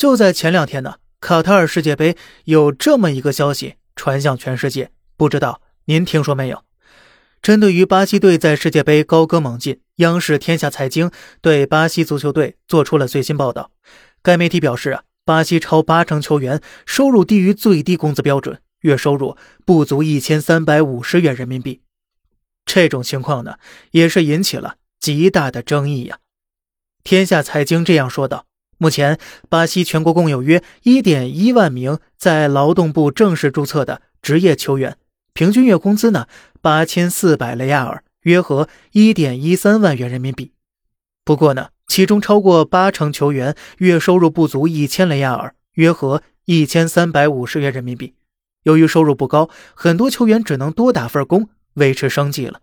就在前两天呢，卡塔尔世界杯有这么一个消息传向全世界，不知道您听说没有？针对于巴西队在世界杯高歌猛进，央视天下财经对巴西足球队做出了最新报道。该媒体表示啊，巴西超八成球员收入低于最低工资标准，月收入不足一千三百五十元人民币。这种情况呢，也是引起了极大的争议呀。天下财经这样说道：目前，巴西全国共有约一点一万名在劳动部正式注册的职业球员。平均月工资呢，八千四百雷亚尔，约合一点一三万元人民币。不过呢，其中超过八成球员月收入不足一千雷亚尔，约合一千三百五十元人民币。由于收入不高，很多球员只能多打份工维持生计了。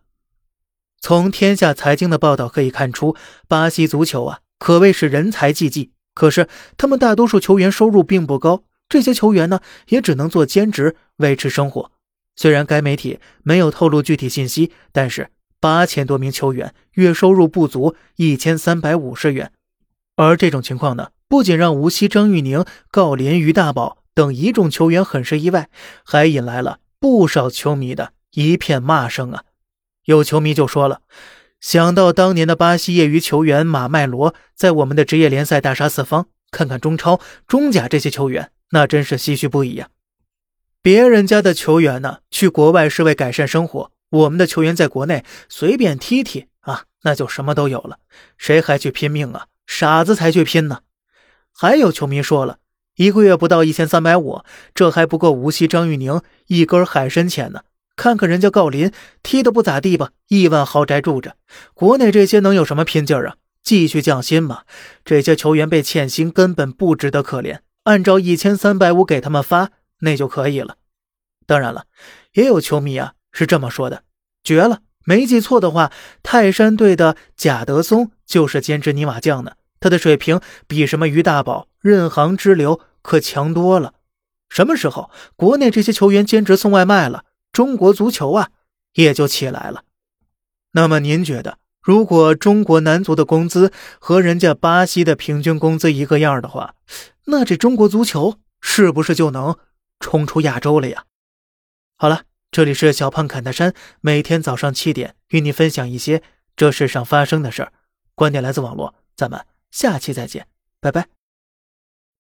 从天下财经的报道可以看出，巴西足球啊可谓是人才济济。可是他们大多数球员收入并不高，这些球员呢也只能做兼职维持生活。虽然该媒体没有透露具体信息，但是八千多名球员月收入不足一千三百五十元，而这种情况呢，不仅让无锡张玉宁、郜林、于大宝等一众球员很是意外，还引来了不少球迷的一片骂声啊！有球迷就说了：“想到当年的巴西业余球员马麦罗在我们的职业联赛大杀四方，看看中超、中甲这些球员，那真是唏嘘不已呀。”别人家的球员呢，去国外是为改善生活；我们的球员在国内随便踢踢啊，那就什么都有了。谁还去拼命啊？傻子才去拼呢！还有球迷说了，一个月不到一千三百五，这还不够无锡张玉宁一根海参钱呢。看看人家郜林踢得不咋地吧，亿万豪宅住着。国内这些能有什么拼劲儿啊？继续降薪嘛！这些球员被欠薪，根本不值得可怜。按照一千三百五给他们发。那就可以了。当然了，也有球迷啊是这么说的：绝了！没记错的话，泰山队的贾德松就是兼职泥瓦匠呢。他的水平比什么于大宝、任航之流可强多了。什么时候国内这些球员兼职送外卖了，中国足球啊也就起来了。那么您觉得，如果中国男足的工资和人家巴西的平均工资一个样的话，那这中国足球是不是就能？冲出亚洲了呀！好了，这里是小胖侃大山，每天早上七点与你分享一些这世上发生的事儿，观点来自网络，咱们下期再见，拜拜。